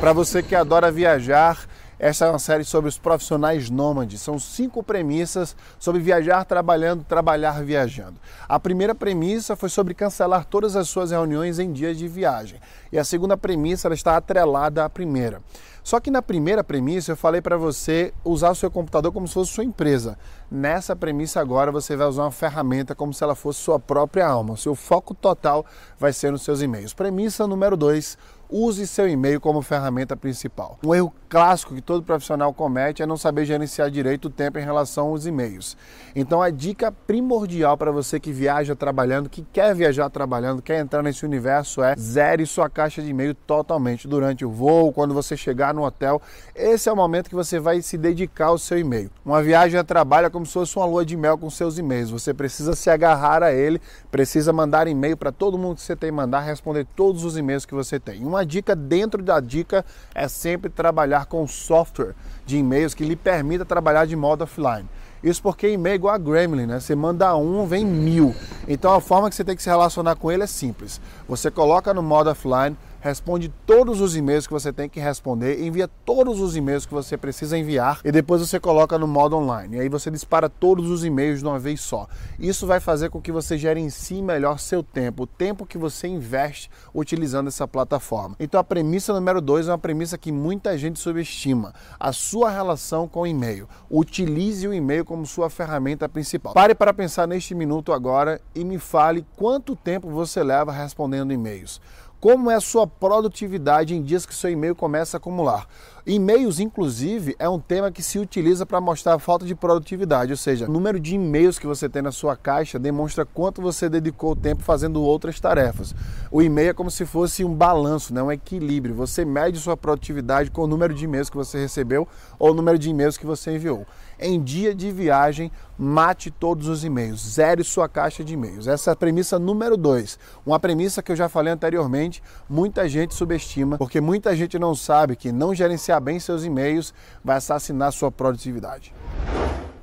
Para você que adora viajar, essa é uma série sobre os profissionais nômades. São cinco premissas sobre viajar trabalhando, trabalhar viajando. A primeira premissa foi sobre cancelar todas as suas reuniões em dias de viagem. E a segunda premissa ela está atrelada à primeira. Só que na primeira premissa eu falei para você usar o seu computador como se fosse sua empresa. Nessa premissa agora você vai usar uma ferramenta como se ela fosse sua própria alma. O seu foco total vai ser nos seus e-mails. Premissa número dois use seu e-mail como ferramenta principal. Um erro clássico que todo profissional comete é não saber gerenciar direito o tempo em relação aos e-mails. Então a dica primordial para você que viaja trabalhando, que quer viajar trabalhando, quer entrar nesse universo é zere sua caixa de e-mail totalmente durante o voo, quando você chegar no hotel. Esse é o momento que você vai se dedicar ao seu e-mail. Uma viagem a trabalho é como se fosse uma lua de mel com seus e-mails. Você precisa se agarrar a ele, precisa mandar e-mail para todo mundo que você tem mandar, responder todos os e-mails que você tem. Uma dica dentro da dica é sempre trabalhar com software de e-mails que lhe permita trabalhar de modo offline. Isso porque e-mail é igual a Gremlin, né? Você manda um, vem mil. Então a forma que você tem que se relacionar com ele é simples. Você coloca no modo offline, responde todos os e-mails que você tem que responder, envia todos os e-mails que você precisa enviar e depois você coloca no modo online. E aí você dispara todos os e-mails de uma vez só. Isso vai fazer com que você gerencie melhor seu tempo, o tempo que você investe utilizando essa plataforma. Então a premissa número dois é uma premissa que muita gente subestima: a sua relação com o e-mail. Utilize o e-mail como sua ferramenta principal. Pare para pensar neste minuto agora e me fale quanto tempo você leva respondendo e-mails. Como é a sua produtividade em dias que seu e-mail começa a acumular? E-mails, inclusive, é um tema que se utiliza para mostrar a falta de produtividade, ou seja, o número de e-mails que você tem na sua caixa demonstra quanto você dedicou tempo fazendo outras tarefas. O e-mail é como se fosse um balanço, né? um equilíbrio. Você mede sua produtividade com o número de e-mails que você recebeu ou o número de e-mails que você enviou. Em dia de viagem, mate todos os e-mails, zere sua caixa de e-mails. Essa é a premissa número dois. Uma premissa que eu já falei anteriormente, muita gente subestima, porque muita gente não sabe que não gerenciar bem seus e-mails vai assassinar sua produtividade.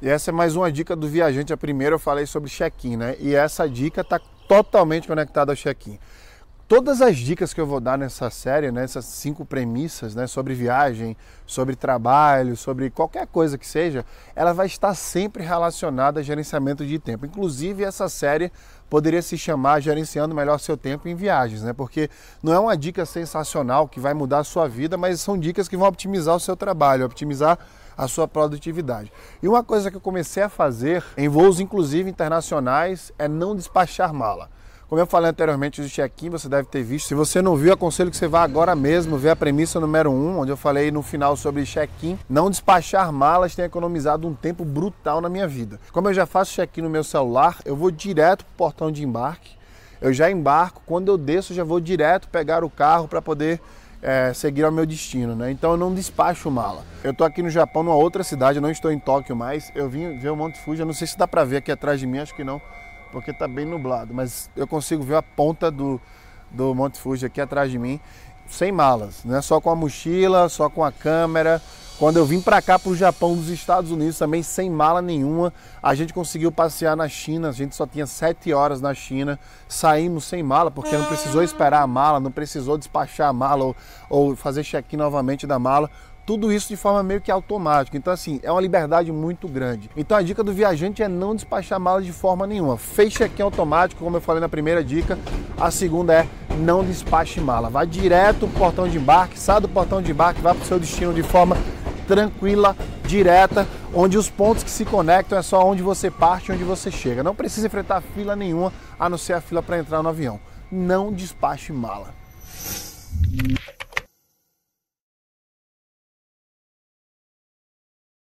E essa é mais uma dica do viajante. A primeira eu falei sobre check-in, né? E essa dica está totalmente conectada ao check-in. Todas as dicas que eu vou dar nessa série, nessas cinco premissas, né, sobre viagem, sobre trabalho, sobre qualquer coisa que seja, ela vai estar sempre relacionada a gerenciamento de tempo. Inclusive essa série poderia se chamar Gerenciando Melhor Seu Tempo em Viagens, né? Porque não é uma dica sensacional que vai mudar a sua vida, mas são dicas que vão optimizar o seu trabalho, optimizar a sua produtividade. E uma coisa que eu comecei a fazer em voos inclusive internacionais é não despachar mala. Como eu falei anteriormente do check-in, você deve ter visto. Se você não viu, aconselho que você vá agora mesmo ver a premissa número 1, um, onde eu falei no final sobre check-in. Não despachar malas tem economizado um tempo brutal na minha vida. Como eu já faço check-in no meu celular, eu vou direto para o portão de embarque. Eu já embarco, quando eu desço, já vou direto pegar o carro para poder é, seguir ao meu destino, né? Então eu não despacho mala. Eu tô aqui no Japão, numa outra cidade, eu não estou em Tóquio mais. Eu vim ver o Monte Fuji, eu não sei se dá para ver aqui atrás de mim, acho que não porque está bem nublado, mas eu consigo ver a ponta do, do Monte Fuji aqui atrás de mim, sem malas, né? só com a mochila, só com a câmera. Quando eu vim para cá, para o Japão, dos Estados Unidos, também sem mala nenhuma, a gente conseguiu passear na China, a gente só tinha sete horas na China, saímos sem mala, porque não precisou esperar a mala, não precisou despachar a mala ou, ou fazer check-in novamente da mala tudo isso de forma meio que automática. Então, assim, é uma liberdade muito grande. Então, a dica do viajante é não despachar mala de forma nenhuma. Fez check-in automático, como eu falei na primeira dica. A segunda é não despache mala. Vá direto pro portão de embarque, sai do portão de embarque, vá para o seu destino de forma tranquila, direta, onde os pontos que se conectam é só onde você parte onde você chega. Não precisa enfrentar fila nenhuma, a não ser a fila para entrar no avião. Não despache mala.